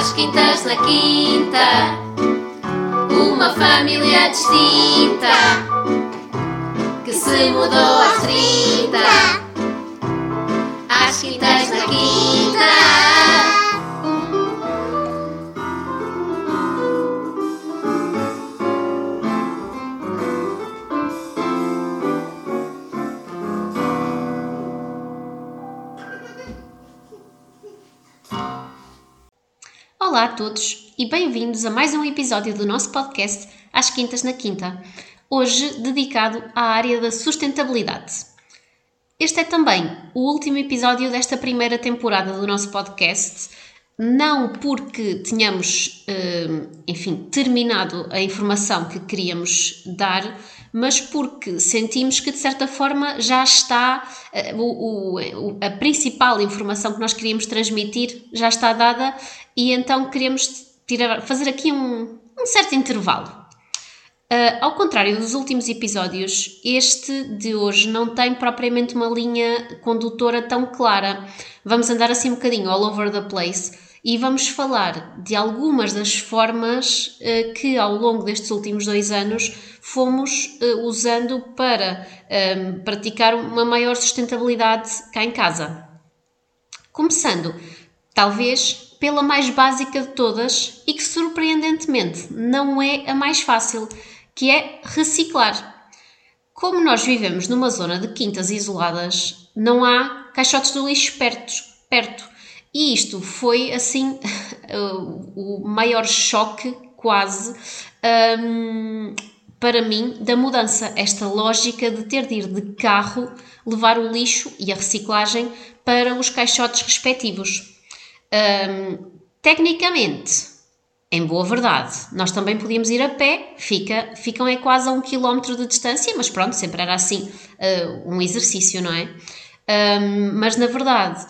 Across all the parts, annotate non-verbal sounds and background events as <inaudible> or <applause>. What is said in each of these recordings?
Às quintas na quinta, uma família distinta que se mudou às trinta. Às quintas Olá a todos e bem-vindos a mais um episódio do nosso podcast Às Quintas na Quinta, hoje dedicado à área da sustentabilidade. Este é também o último episódio desta primeira temporada do nosso podcast, não porque tenhamos, eh, enfim, terminado a informação que queríamos dar, mas porque sentimos que de certa forma já está eh, o, o, a principal informação que nós queríamos transmitir já está dada e então queremos tirar, fazer aqui um, um certo intervalo. Uh, ao contrário dos últimos episódios, este de hoje não tem propriamente uma linha condutora tão clara. Vamos andar assim um bocadinho all over the place e vamos falar de algumas das formas uh, que ao longo destes últimos dois anos fomos uh, usando para praticar uma maior sustentabilidade cá em casa. Começando, talvez pela mais básica de todas e que surpreendentemente não é a mais fácil, que é reciclar. Como nós vivemos numa zona de quintas isoladas, não há caixotes de lixo perto, perto. E isto foi assim <laughs> o maior choque, quase, um, para mim, da mudança. Esta lógica de ter de ir de carro levar o lixo e a reciclagem para os caixotes respectivos. Um, tecnicamente, em boa verdade, nós também podíamos ir a pé, fica, ficam é quase a um quilómetro de distância, mas pronto, sempre era assim uh, um exercício, não é? Um, mas na verdade,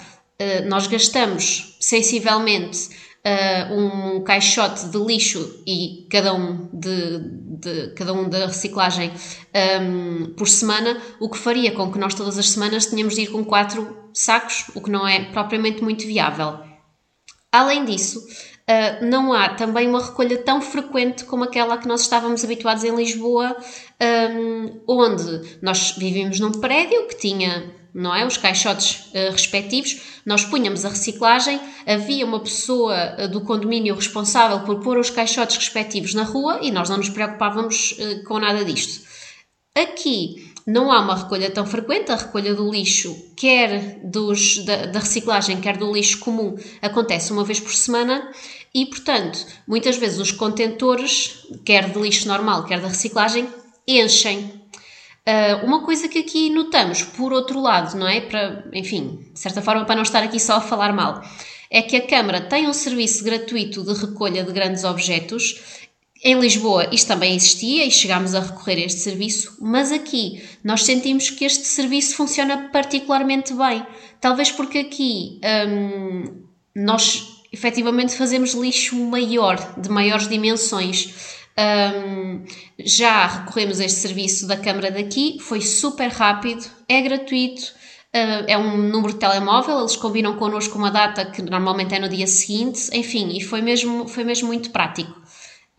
nós gastamos sensivelmente uh, um caixote de lixo e cada um de, de cada um da reciclagem um, por semana, o que faria com que nós todas as semanas tenhamos de ir com quatro sacos, o que não é propriamente muito viável. Além disso, Uh, não há também uma recolha tão frequente como aquela que nós estávamos habituados em Lisboa, um, onde nós vivíamos num prédio que tinha não é, os caixotes uh, respectivos, nós punhamos a reciclagem, havia uma pessoa uh, do condomínio responsável por pôr os caixotes respectivos na rua e nós não nos preocupávamos com nada disto. Aqui não há uma recolha tão frequente, a recolha do lixo, quer dos, da, da, reciclagem, quer do lixo comum, acontece uma vez por semana. E, portanto, muitas vezes os contentores, quer de lixo normal, quer da reciclagem, enchem. Uh, uma coisa que aqui notamos, por outro lado, não é? Para, enfim, de certa forma, para não estar aqui só a falar mal, é que a Câmara tem um serviço gratuito de recolha de grandes objetos em Lisboa isto também existia e chegámos a recorrer a este serviço, mas aqui nós sentimos que este serviço funciona particularmente bem. Talvez porque aqui hum, nós efetivamente fazemos lixo maior, de maiores dimensões. Um, já recorremos a este serviço da Câmara daqui, foi super rápido, é gratuito, uh, é um número de telemóvel, eles combinam connosco uma data que normalmente é no dia seguinte, enfim, e foi mesmo, foi mesmo muito prático.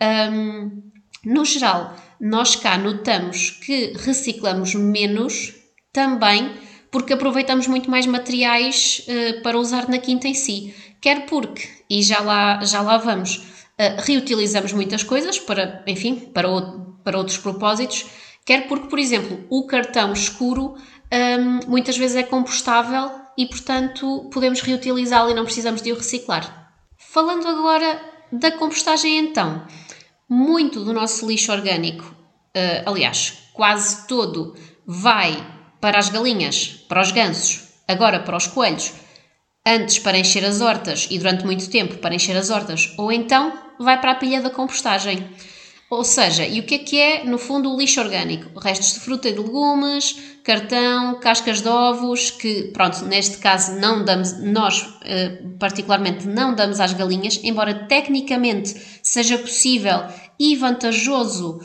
Um, no geral, nós cá notamos que reciclamos menos também porque aproveitamos muito mais materiais uh, para usar na quinta em si. Quer porque, e já lá, já lá vamos, uh, reutilizamos muitas coisas para, enfim, para, o, para outros propósitos, quer porque, por exemplo, o cartão escuro um, muitas vezes é compostável e, portanto, podemos reutilizá-lo e não precisamos de o reciclar. Falando agora da compostagem, então, muito do nosso lixo orgânico, uh, aliás, quase todo, vai para as galinhas, para os gansos, agora para os coelhos, antes para encher as hortas e durante muito tempo para encher as hortas, ou então vai para a pilha da compostagem. Ou seja, e o que é que é, no fundo, o lixo orgânico? Restos de fruta e de legumes, cartão, cascas de ovos, que, pronto, neste caso não damos, nós eh, particularmente não damos às galinhas, embora tecnicamente seja possível e vantajoso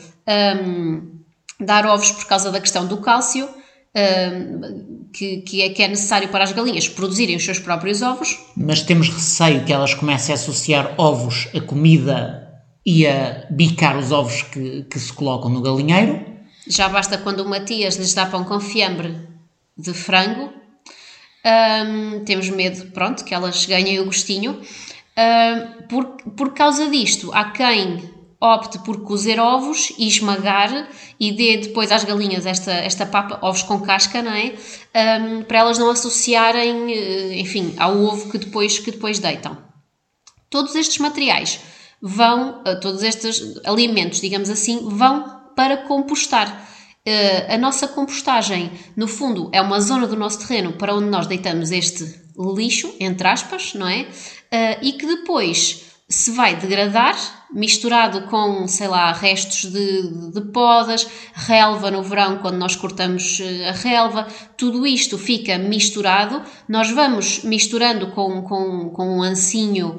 um, dar ovos por causa da questão do cálcio, um, que, que, é, que é necessário para as galinhas produzirem os seus próprios ovos. Mas temos receio que elas comecem a associar ovos a comida e a bicar os ovos que, que se colocam no galinheiro. Já basta quando o Matias lhes dá pão com fiambre de frango. Um, temos medo, pronto, que elas ganhem o gostinho. Um, por, por causa disto, há quem opte por cozer ovos e esmagar e dê depois às galinhas esta, esta papa, ovos com casca, não é? Um, para elas não associarem, eh, enfim, ao ovo que depois, que depois deitam. Todos estes materiais vão, eh, todos estes alimentos, digamos assim, vão para compostar. Uh, a nossa compostagem, no fundo, é uma zona do nosso terreno para onde nós deitamos este lixo, entre aspas, não é? Uh, e que depois se vai degradar misturado com, sei lá, restos de, de podas, relva no verão, quando nós cortamos eh, a relva, tudo isto fica misturado. Nós vamos misturando com, com, com um ancinho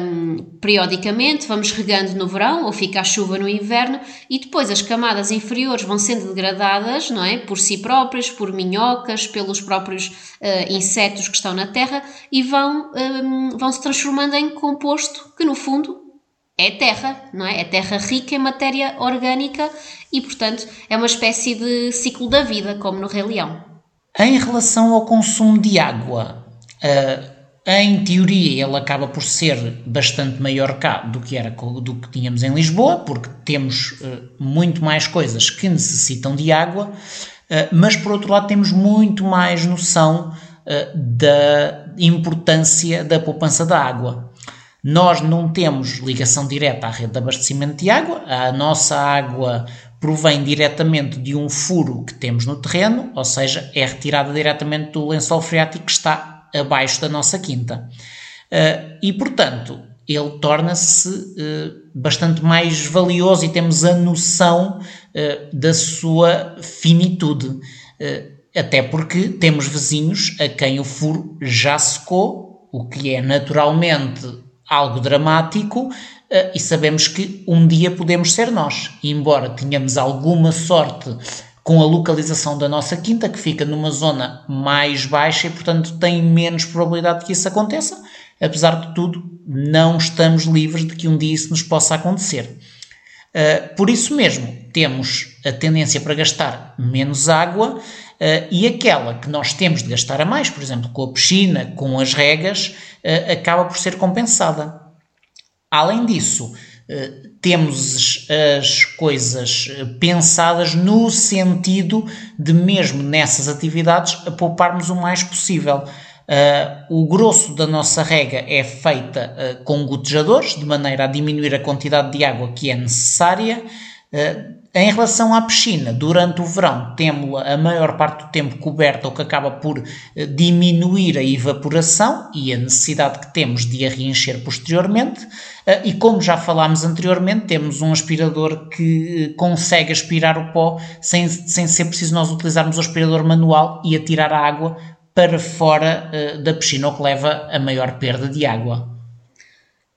um, periodicamente, vamos regando no verão ou fica a chuva no inverno e depois as camadas inferiores vão sendo degradadas, não é? Por si próprias, por minhocas, pelos próprios uh, insetos que estão na terra e vão, um, vão se transformando em composto que no fundo é terra, não é? É terra rica em matéria orgânica e, portanto, é uma espécie de ciclo da vida, como no Rei Leão. Em relação ao consumo de água, uh, em teoria ele acaba por ser bastante maior cá do que era do que tínhamos em Lisboa, porque temos uh, muito mais coisas que necessitam de água, uh, mas por outro lado temos muito mais noção da importância da poupança da água. Nós não temos ligação direta à rede de abastecimento de água, a nossa água provém diretamente de um furo que temos no terreno, ou seja, é retirada diretamente do lençol freático que está abaixo da nossa quinta. Uh, e, portanto, ele torna-se uh, bastante mais valioso e temos a noção uh, da sua finitude. até porque temos vizinhos a quem o furo já secou, o que é naturalmente algo dramático uh, e sabemos que um dia podemos ser nós. E embora tenhamos alguma sorte com a localização da nossa quinta, que fica numa zona mais baixa e, portanto, tem menos probabilidade de que isso aconteça, apesar de tudo, não estamos livres de que um dia isso nos possa acontecer. Uh, por isso mesmo, temos a tendência para gastar menos água e aquela que nós temos de gastar a mais, por exemplo, com a piscina, com as regas, uh, acaba por ser compensada. Além disso, temos as coisas pensadas no sentido de, mesmo nessas atividades, pouparmos o mais possível. O grosso da nossa rega é feita com gotejadores, de maneira a diminuir a quantidade de água que é necessária. Uh, em relação à piscina, durante o verão temos-la a maior parte do tempo coberta, o que acaba por diminuir a evaporação e a necessidade que temos de a reencher posteriormente. E como já falámos anteriormente, temos um aspirador que consegue aspirar o pó sem, sem ser preciso nós utilizarmos o aspirador manual e atirar a água para fora da piscina, o que leva a maior perda de água.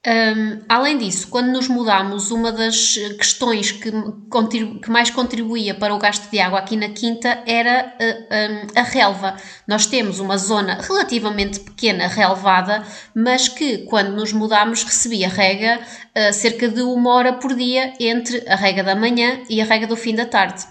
Um, além disso, quando nos mudamos, uma das questões que, que, mais contribuía para o gasto de água aqui na Quinta era uh, um, a relva. Nós temos uma zona relativamente pequena, relvada, mas que quando nos mudamos recebia rega uh, cerca de uma hora por dia entre a rega da manhã e a rega do fim da tarde.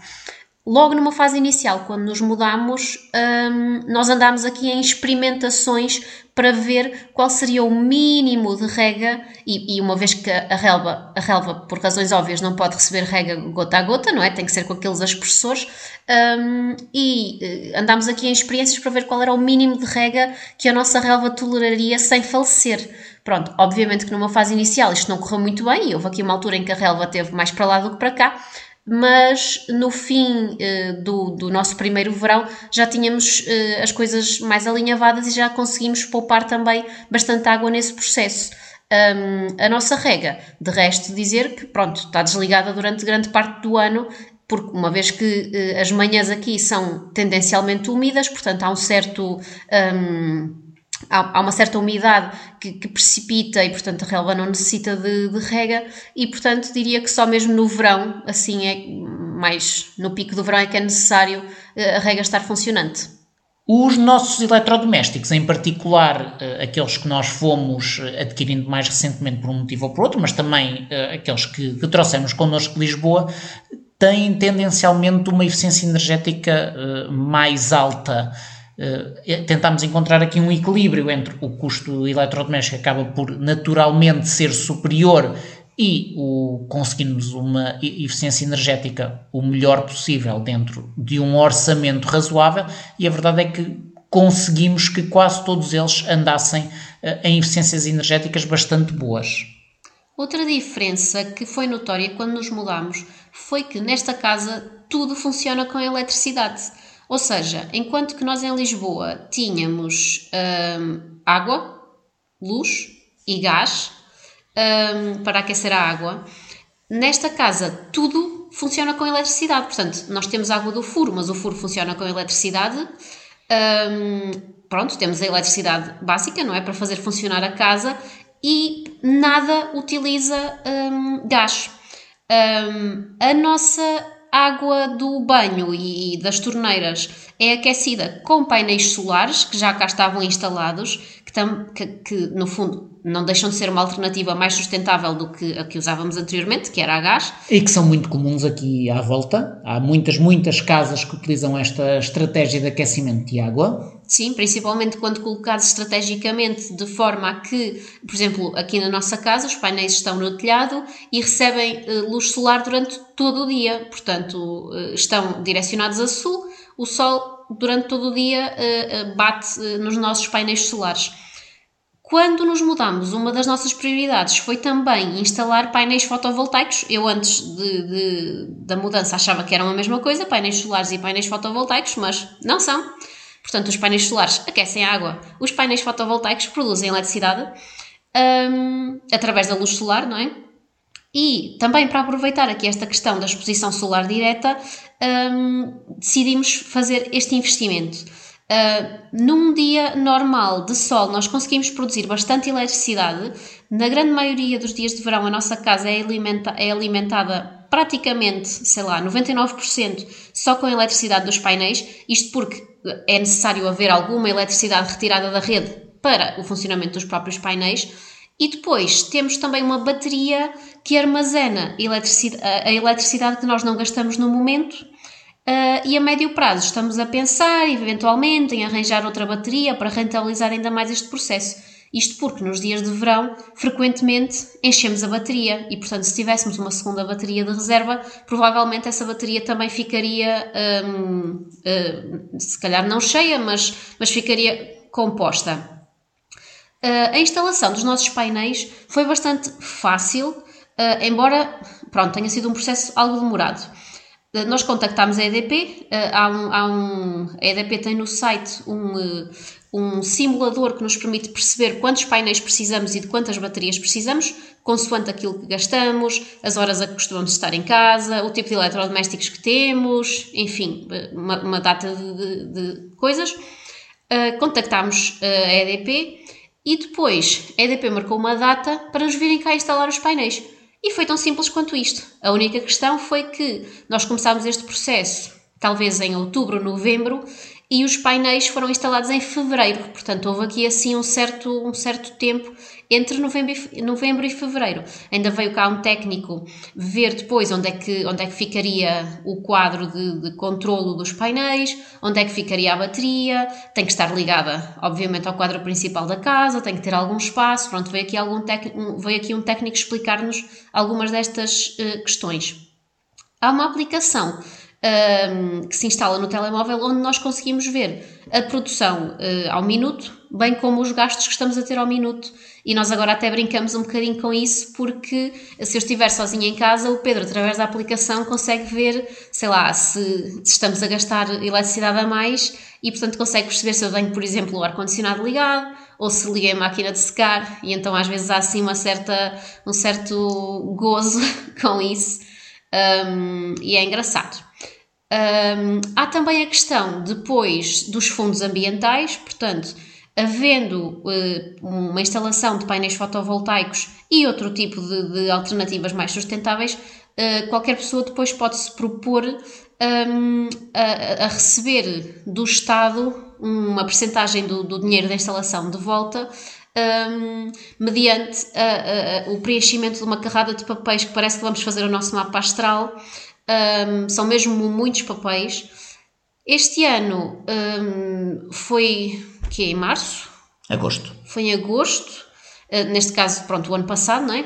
Logo numa fase inicial, quando nos mudamos, hum, nós andámos aqui em experimentações para ver qual seria o mínimo de rega, e, e, uma vez que a relva, a relva, por razões óbvias, não pode receber rega gota a gota, não é? Tem que ser com aqueles aspersores, um, e uh, andámos aqui em experiências para ver qual era o mínimo de rega que a nossa relva toleraria sem falecer. Pronto, obviamente que numa fase inicial isto não correu muito bem, e houve aqui uma altura em que a relva teve mais para lá do que para cá, mas no fim uh, do, do, nosso primeiro verão já tínhamos uh, as coisas mais alinhavadas e já conseguimos poupar também bastante água nesse processo. Um, a nossa rega, de resto, dizer que pronto, está desligada durante grande parte do ano, porque uma vez que uh, as manhãs aqui são tendencialmente úmidas, portanto há um certo. Um, há, uma certa umidade que, que, precipita e, portanto, a relva não necessita de, de, rega e, portanto, diria que só mesmo no verão, assim é mais no pico do verão é que é necessário eh, a rega estar funcionante. Os nossos eletrodomésticos, em particular uh, aqueles que nós fomos adquirindo mais recentemente por um motivo ou por outro, mas também aqueles que, que trouxemos connosco de Lisboa, têm tendencialmente uma eficiência energética mais alta. Uh, tentámos encontrar aqui um equilíbrio entre o custo do eletrodoméstico que acaba por naturalmente ser superior e o, conseguirmos uma eficiência energética o melhor possível dentro de um orçamento razoável e a verdade é que conseguimos que quase todos eles andassem uh, em eficiências energéticas bastante boas. Outra diferença que foi notória quando nos mudámos foi que nesta casa tudo funciona com eletricidade. Ou seja, enquanto que nós em Lisboa tínhamos hum, água, luz e gás hum, para aquecer a água, nesta casa tudo funciona com eletricidade. Portanto, nós temos água do furo, mas o furo funciona com eletricidade. Hum, pronto, temos a eletricidade básica, não é? Para fazer funcionar a casa e nada utiliza gás. A nossa água do banho e das torneiras. É aquecida com painéis solares que já cá estavam instalados, que, tam, que, que, no fundo não deixam de ser uma alternativa mais sustentável do que a que usávamos anteriormente, que era a gás. E que são muito comuns aqui à volta. Há muitas, muitas casas que utilizam esta estratégia de aquecimento de água. Sim, principalmente quando colocados estrategicamente de forma a que, por exemplo, aqui na nossa casa os painéis estão no telhado e recebem uh, luz solar durante todo o dia. Portanto, uh, estão direcionados a sul, o sol durante todo o dia uh, bate nos nossos painéis solares. Quando nos mudamos, uma das nossas prioridades foi também instalar painéis fotovoltaicos. Eu, antes de, de, da mudança, achava que eram a mesma coisa, painéis solares e painéis fotovoltaicos, mas não são. Portanto, os painéis solares aquecem a água, os painéis fotovoltaicos produzem eletricidade um, através da luz solar, não é? E também para aproveitar aqui esta questão da exposição solar direta, um, decidimos fazer este investimento. Uh, num dia normal de sol, nós conseguimos produzir bastante eletricidade. Na grande maioria dos dias de verão, a nossa casa é, alimenta é alimentada praticamente, sei lá, 99% só com a eletricidade dos painéis. Isto porque é necessário haver alguma eletricidade retirada da rede para o funcionamento dos próprios painéis. E depois temos também uma bateria que armazena a eletricidade que nós não gastamos no momento Uh, e a médio prazo estamos a pensar, eventualmente, em arranjar outra bateria para rentabilizar ainda mais este processo. Isto porque nos dias de verão, frequentemente, enchemos a bateria e, portanto, se tivéssemos uma segunda bateria de reserva, provavelmente essa bateria também ficaria, um, uh, se calhar não cheia, mas, mas ficaria composta. Uh, a instalação dos nossos painéis foi bastante fácil, embora, pronto, tenha sido um processo algo demorado. Eh, nós contactámos a EDP, eh, há um, há um, a EDP tem no site um, eh, um simulador que nos permite perceber quantos painéis precisamos e de quantas baterias precisamos, consoante aquilo que gastamos, as horas a que costumamos estar em casa, o tipo de eletrodomésticos que temos, enfim, uma, uma data de, de, de coisas. Contactámos a EDP e depois a EDP marcou uma data para nos virem cá instalar os painéis. E foi tão simples quanto isto. A única questão foi que nós começámos este processo talvez em outubro, novembro, e os painéis foram instalados em fevereiro. Portanto, houve aqui assim um certo, um certo tempo entre novembro e, novembro e fevereiro. Ainda veio cá um técnico ver depois onde é que, onde é que ficaria o quadro de, de controlo dos painéis, onde é que ficaria a bateria, tem que estar ligada, obviamente, ao quadro principal da casa, tem que ter algum espaço. Pronto, veio aqui, algum técnico, veio aqui um técnico explicar-nos algumas destas uh, questões. Há uma aplicação um, que se instala no telemóvel, onde nós conseguimos ver a produção uh, ao minuto, bem como os gastos que estamos a ter ao minuto. E nós agora até brincamos um bocadinho com isso, porque se eu estiver sozinha em casa, o Pedro, através da aplicação, consegue ver, sei lá, se, se estamos a gastar eletricidade a mais e, portanto, consegue perceber se eu tenho, por exemplo, o ar-condicionado ligado ou se liguei a máquina de secar. E então, às vezes, há assim uma certa, um certo gozo <laughs> com isso. Um, e é engraçado. Um, há também a questão depois dos fundos ambientais, portanto, havendo uh, uma instalação de painéis fotovoltaicos e outro tipo de, de alternativas mais sustentáveis, uh, qualquer pessoa depois pode-se propor um, a, a, receber do Estado uma percentagem do, do dinheiro da instalação de volta um, mediante a, a, o preenchimento de uma carrada de papéis que parece que vamos fazer o nosso mapa astral. Um, são mesmo muitos papéis. Este ano um, foi que é em março? Agosto. Foi em agosto, uh, neste caso, pronto, o ano passado, não é?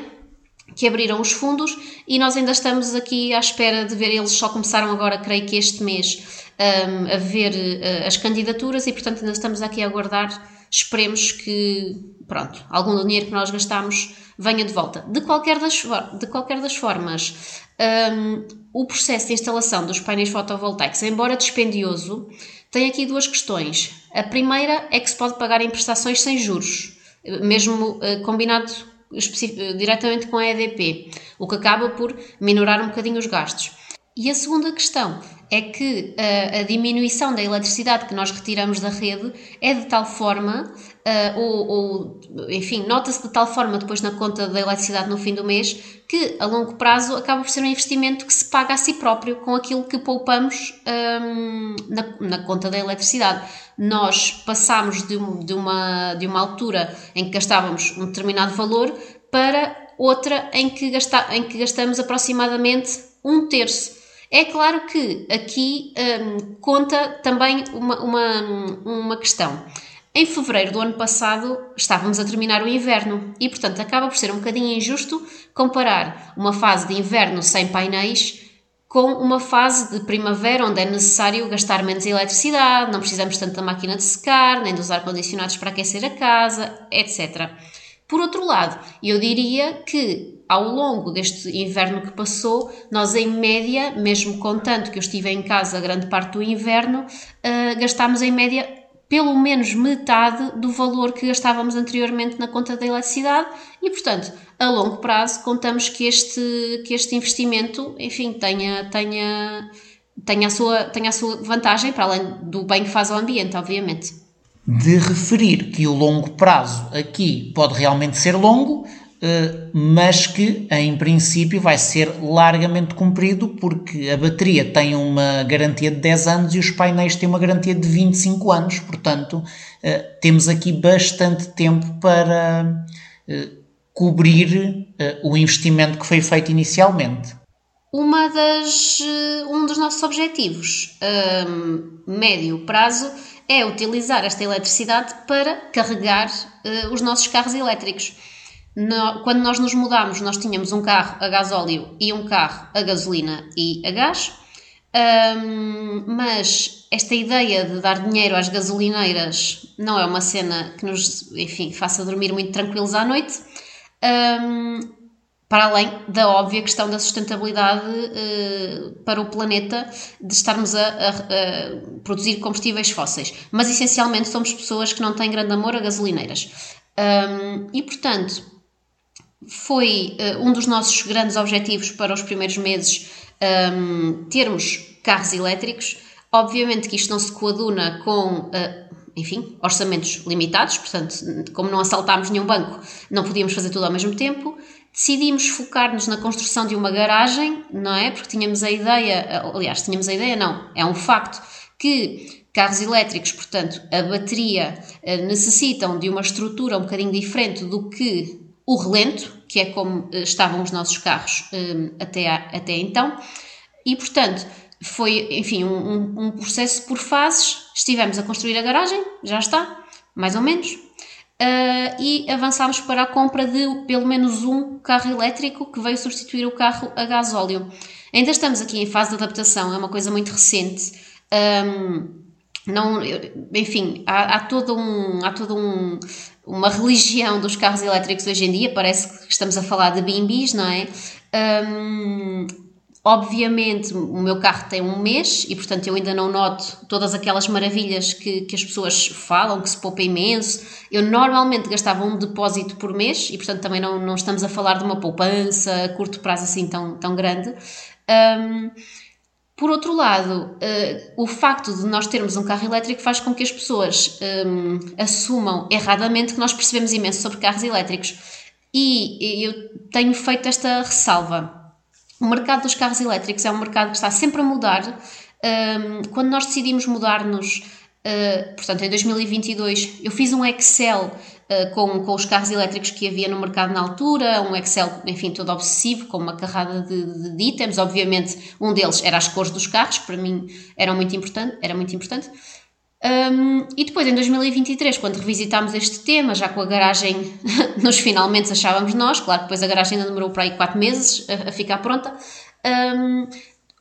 Que abriram os fundos e nós ainda estamos aqui à espera de ver. Eles só começaram agora, creio que este mês, um, a ver uh, as candidaturas e, portanto, ainda estamos aqui a aguardar. Esperemos que, pronto, algum dinheiro que nós gastamos venha de volta. De qualquer das, de qualquer das formas, um, o processo de instalação dos painéis fotovoltaicos, embora dispendioso, tem aqui duas questões. A primeira é que se pode pagar em prestações sem juros, mesmo uh, combinado diretamente com a EDP, o que acaba por minorar um bocadinho os gastos. E a segunda questão é que uh, a diminuição da eletricidade que nós retiramos da rede é de tal forma, uh, ou, ou, enfim, nota-se de tal forma depois na conta da eletricidade no fim do mês, que a longo prazo acaba por ser um investimento que se paga a si próprio com aquilo que poupamos um, na, na, conta da eletricidade. Nós passamos de, de, uma, de uma altura em que gastávamos um determinado valor para outra em que, gasta, em que gastamos aproximadamente um terço. É claro que aqui um, conta também uma, uma, uma questão. Em fevereiro do ano passado estávamos a terminar o inverno e, portanto, acaba por ser um bocadinho injusto comparar uma fase de inverno sem painéis com uma fase de primavera onde é necessário gastar menos eletricidade, não precisamos tanto da máquina de secar, nem dos ar-condicionados para aquecer a casa, etc. Por outro lado, eu diria que ao longo deste inverno que passou, nós em média, mesmo contando que eu estive em casa grande parte do inverno, uh, gastámos em média pelo menos metade do valor que gastávamos anteriormente na conta da eletricidade e, portanto, a longo prazo contamos que este, que este investimento, enfim, tenha, tenha, tenha, a sua, tenha a sua vantagem, para além do bem que faz ao ambiente, obviamente. De referir que o longo prazo aqui pode realmente ser longo, mas que em princípio vai ser largamente cumprido porque a bateria tem uma garantia de 10 anos e os painéis têm uma garantia de 25 anos, portanto eh, temos aqui bastante tempo para eh, cobrir o investimento que foi feito inicialmente. Uma das, um dos nossos objetivos a médio prazo é utilizar esta eletricidade para carregar os nossos carros elétricos no, quando nós nos mudámos, nós tínhamos um carro a gasóleo e um carro a gasolina e a gás, um, mas esta ideia de dar dinheiro às gasolineiras não é uma cena que nos, enfim, faça dormir muito tranquilos à noite. Um, para além da óbvia questão da sustentabilidade uh, para o planeta de estarmos a, a, a, produzir combustíveis fósseis. Mas essencialmente somos pessoas que não têm grande amor a gasolineiras. Um, e portanto, foi uh, um dos nossos grandes objetivos para os primeiros meses um, ehm, termos carros elétricos. Obviamente que isto não se coaduna com, uh, enfim, orçamentos limitados, portanto, como não assaltámos nenhum banco, não podíamos fazer tudo ao mesmo tempo. Decidimos focar-nos na construção de uma garagem, não é? Porque tínhamos a ideia, aliás, tínhamos a ideia, não, é um facto, que carros elétricos, portanto, a bateria uh, necessitam de uma estrutura um bocadinho diferente do que o relento, que é como eh, estavam os nossos carros um, até, até então, e portanto foi, enfim, um, um, processo por fases. Estivemos a construir a garagem, já está, mais ou menos, uh, e avançámos para a compra de pelo menos um carro elétrico que veio substituir o carro a gasóleo. Ainda estamos aqui em fase de adaptação, é uma coisa muito recente. Um, não, enfim, há, há, todo um, há todo um, uma religião dos carros elétricos hoje em dia, parece que estamos a falar de bimbis, não é? Um, obviamente, o meu carro tem um mês e, portanto, eu ainda não noto todas aquelas maravilhas que, que as pessoas falam, que se poupa imenso. Eu normalmente gastava um depósito por mês e, portanto, também não, não estamos a falar de uma poupança a curto prazo assim tão, tão grande. Um, por outro lado, uh, o facto de nós termos um carro elétrico faz com que as pessoas um, ehm, assumam erradamente que nós percebemos imenso sobre carros elétricos. E eu tenho feito esta ressalva. o mercado dos carros elétricos é um mercado que está sempre a mudar. Um, quando nós decidimos mudar-nos, uh, portanto, em 2022, eu fiz um Excel uh, com, com os carros elétricos que havia no mercado na altura, um Excel, enfim, todo obsessivo, com uma carrada de, de, de itens. Obviamente, um deles era as cores dos carros, que para mim era muito importante. Era muito importante. Um, e depois, em 2023, quando revisitámos este tema, já com a garagem <laughs> nos finalmente achávamos nós, claro que depois a garagem ainda demorou para aí 4 meses a, a ficar pronta, um,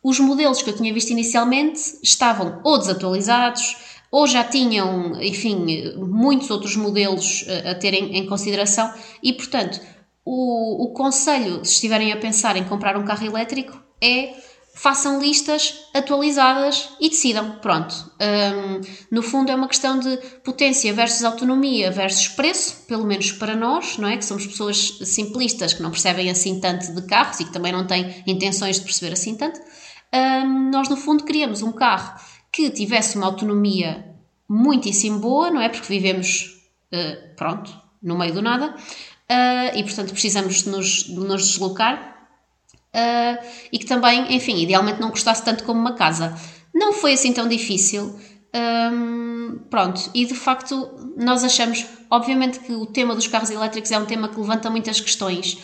os modelos que eu tinha visto inicialmente estavam ou desatualizados, ou já tinham, enfim, muitos outros modelos a, a terem em consideração, e portanto, o, o conselho, se estiverem a pensar em comprar um carro elétrico, é façam listas atualizadas e decidam. Pronto. Um, no fundo, é uma questão de potência versus autonomia versus preço, pelo menos para nós, não é? Que somos pessoas simplistas que não percebem assim tanto de carros e que também não têm intenções de perceber assim tanto. Um, nós, no fundo, queríamos um carro que tivesse uma autonomia muitíssimo boa, não é? Porque vivemos, uh, pronto, no meio do nada. Uh, e portanto precisamos de nos, de nos deslocar uh, e que também, enfim, idealmente não custasse tanto como uma casa. Não foi assim tão difícil. Pronto, e de facto nós achamos, obviamente que o tema dos carros elétricos é um tema que levanta muitas questões.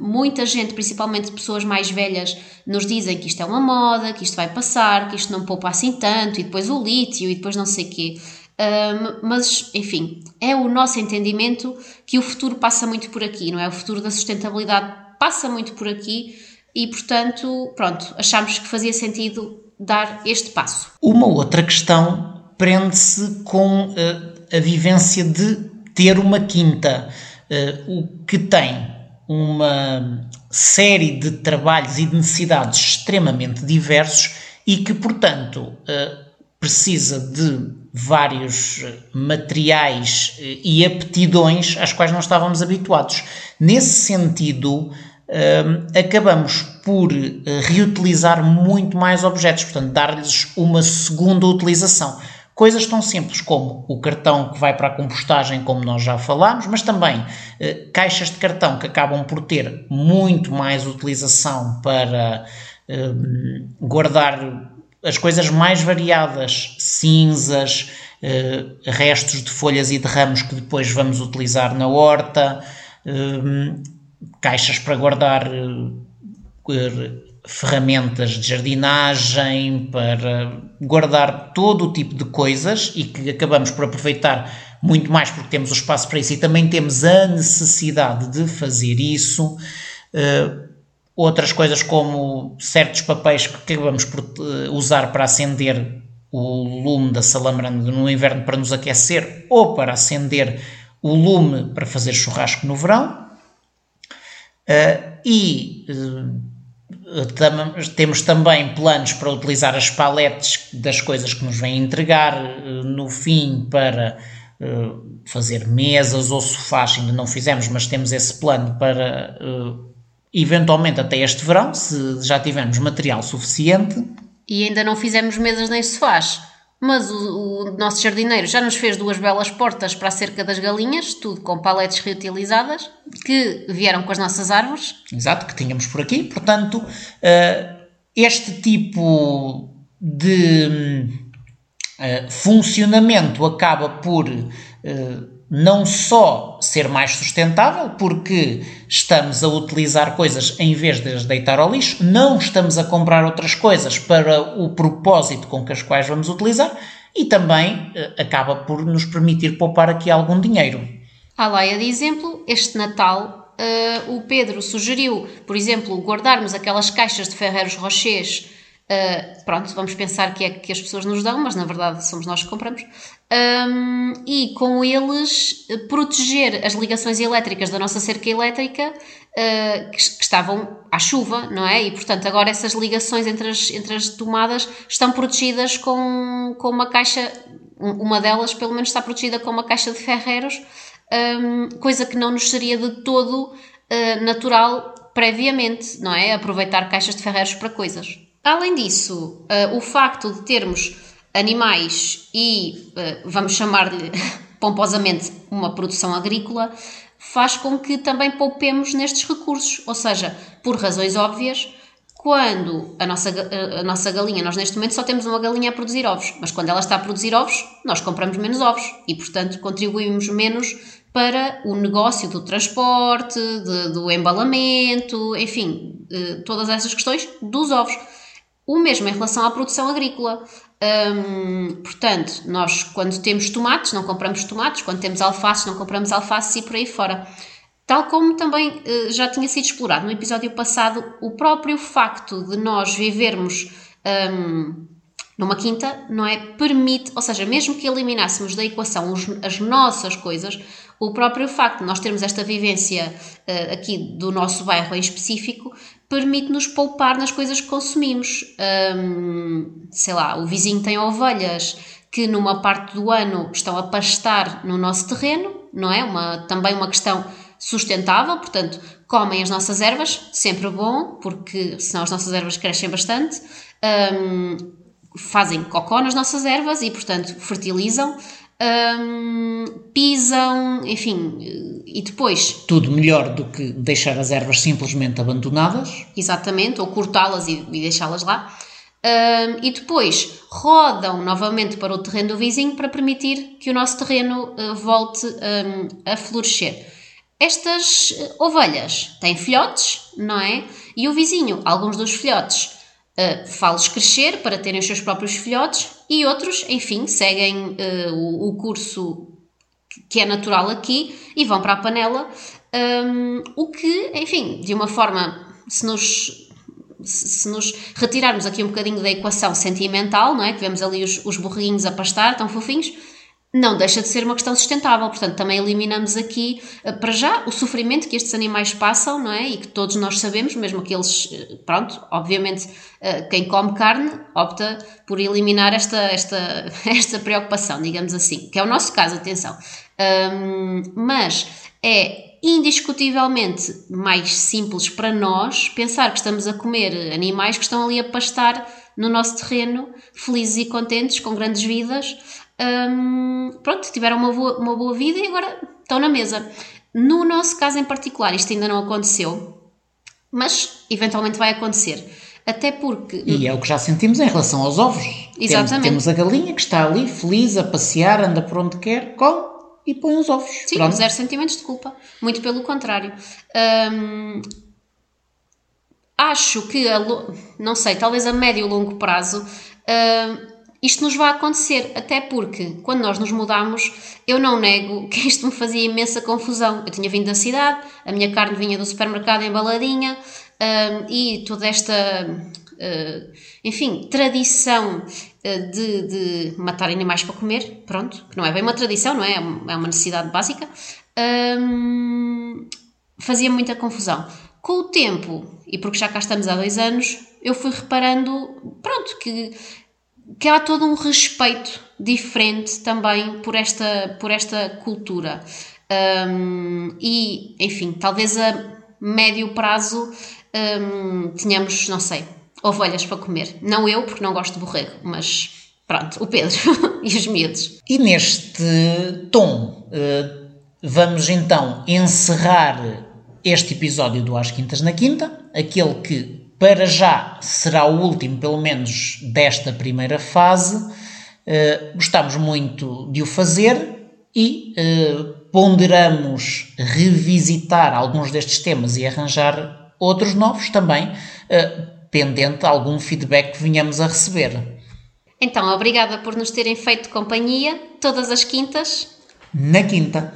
Muita gente, principalmente pessoas mais velhas, nos dizem que isto é uma moda, que isto vai passar, que isto não poupa assim tanto, e depois o lítio, e depois não sei o quê. Um, mas, enfim, é o nosso entendimento que o futuro passa muito por aqui, não é? O futuro da sustentabilidade passa muito por aqui e, portanto, pronto, achámos que fazia sentido dar este passo. Uma outra questão prende-se com uh, a vivência de ter uma quinta, uh, o que tem uma série de trabalhos e de necessidades extremamente diversos e que, portanto, uh, precisa de vários materiais e aptidões às quais não estávamos habituados. Nesse sentido, acabamos por eh, reutilizar muito mais objetos, portanto, dar-lhes uma segunda utilização. Coisas tão simples como o cartão que vai para a compostagem, como nós já falámos, mas também eh, caixas de cartão que acabam por ter muito mais utilização para guardar as coisas mais variadas, cinzas, eh, restos de folhas e de ramos que depois vamos utilizar na horta caixas para guardar uh, ferramentas de jardinagem, para guardar todo o tipo de coisas e que acabamos por aproveitar muito mais porque temos o espaço para isso e também temos a necessidade de fazer isso. Uh, outras coisas como certos papéis que acabamos por uh, usar para acender o lume da salamandra no inverno para nos aquecer ou para acender o lume para fazer churrasco no verão. Uh, e uh, temos também planos para utilizar as paletes das coisas que nos vêm entregar uh, no fim para fazer mesas ou sofás, ainda não fizemos, mas temos esse plano para eventualmente até este verão, se já tivermos material suficiente. E ainda não fizemos mesas nem sofás mas o, o, nosso jardineiro já nos fez duas belas portas para a cerca das galinhas, tudo com paletes reutilizadas, que vieram com as nossas árvores. Exato, que tínhamos por aqui. Portanto, uh, este tipo de uh, funcionamento acaba por uh, não só ser mais sustentável, porque estamos a utilizar coisas em vez de as deitar ao lixo, não estamos a comprar outras coisas para o propósito com que as quais vamos utilizar e também eh, acaba por nos permitir poupar aqui algum dinheiro. À laia de exemplo, este Natal uh, o Pedro sugeriu, por exemplo, guardarmos aquelas caixas de Ferreiros Rochers Uh, pronto, vamos pensar que é que as pessoas nos dão, mas na verdade somos nós que compramos. Um, e com eles eh, proteger as ligações elétricas da nossa cerca elétrica uh, que, que, estavam à chuva, não é? E portanto agora essas ligações entre as, entre as tomadas estão protegidas com, com uma caixa, uma delas pelo menos está protegida com uma caixa de ferreiros, um, coisa que não nos seria de todo uh, natural previamente, não é? Aproveitar caixas de ferreiros para coisas. Além disso, uh, o facto de termos animais e, uh, vamos chamar-lhe <laughs> pomposamente, uma produção agrícola, faz com que também poupemos nestes recursos. Ou seja, por razões óbvias, quando a nossa, a nossa galinha, nós neste momento só temos uma galinha a produzir ovos, mas quando ela está a produzir ovos, nós compramos menos ovos e, portanto, contribuímos menos para o negócio do transporte, de, do embalamento, enfim, todas essas questões dos ovos. O mesmo em relação à produção agrícola. Hum, portanto, nós quando temos tomates, não compramos tomates, quando temos alfaces, não compramos alfaces e por aí fora. Tal como também uh, já tinha sido explorado no episódio passado, o próprio facto de nós vivermos um, numa quinta, não é? Permite, ou seja, mesmo que eliminássemos da equação os, as nossas coisas, o próprio facto de nós termos esta vivência uh, aqui do nosso bairro em específico permite-nos poupar nas coisas que consumimos. Um, sei lá, o vizinho tem ovelhas que numa parte do ano estão a pastar no nosso terreno, não é? Uma, também uma questão sustentável, portanto, comem as nossas ervas, sempre bom, porque senão as nossas ervas crescem bastante. Um, fazem cocó nas nossas ervas e, portanto, fertilizam um, pisam, enfim, e depois. Tudo melhor do que deixar as ervas simplesmente abandonadas. Exatamente, ou cortá-las e, e deixá-las lá. Um, e depois rodam novamente para o terreno do vizinho para permitir que o nosso terreno uh, volte um, a florescer. Estas uh, ovelhas têm filhotes, não é? E o vizinho, alguns dos filhotes, uh, fá-los crescer para terem os seus próprios filhotes e outros, enfim, seguem uh, o, o, curso que é natural aqui e vão para a panela, um, o que, enfim, de uma forma, se nos se nos retirarmos aqui um bocadinho da equação sentimental, não é? Que vemos ali os, os burrinhos a pastar, tão fofinhos, não deixa de ser uma questão sustentável. Portanto, também eliminamos aqui, eh, para já, o sofrimento que estes animais passam, não é? E que todos nós sabemos, mesmo que eles, eh, pronto, obviamente, eh, quem come carne opta por eliminar esta, esta, <laughs> esta preocupação, digamos assim, que é o nosso caso, atenção. Um, mas é indiscutivelmente mais simples para nós pensar que estamos a comer animais que estão ali a pastar no nosso terreno, felizes e contentes, com grandes vidas, um, pronto, tiveram uma boa, uma boa vida e agora estão na mesa. No nosso caso em particular, isto ainda não aconteceu, mas eventualmente vai acontecer. Até porque. E é o que já sentimos em relação aos ovos. Exatamente. Temos, temos a galinha que está ali feliz a passear, anda por onde quer, come e põe os ovos. Sim, Pronto. zero sentimentos de culpa. Muito pelo contrário. Acho que, a, não sei, talvez a médio e longo prazo. Isto nos vai acontecer, até porque quando nós nos mudamos, eu não nego que isto me fazia imensa confusão. Eu tinha vindo da cidade, a minha carne vinha do supermercado embaladinha um, e toda esta, uh, enfim, tradição uh, de, de, matar animais para comer, pronto, que não é bem uma tradição, não é? É uma necessidade básica, um, fazia muita confusão. Com o tempo, e porque já cá estamos há dois anos, eu fui reparando, pronto, que que há todo um respeito diferente também por esta, por esta cultura. Um, e, enfim, talvez a médio prazo um, tenhamos, não sei, ovelhas para comer. Não eu, porque não gosto de borrego, mas pronto, o Pedro <laughs> e os miúdos. E neste tom, uh, vamos então encerrar este episódio do Às Quintas na Quinta, aquele que para já será o último, pelo menos desta primeira fase. Uh, gostamos muito de o fazer e uh, ponderamos revisitar alguns destes temas e arranjar outros novos também, uh, pendente algum feedback que venhamos a receber. Então, obrigada por nos terem feito companhia todas as quintas. Na quinta.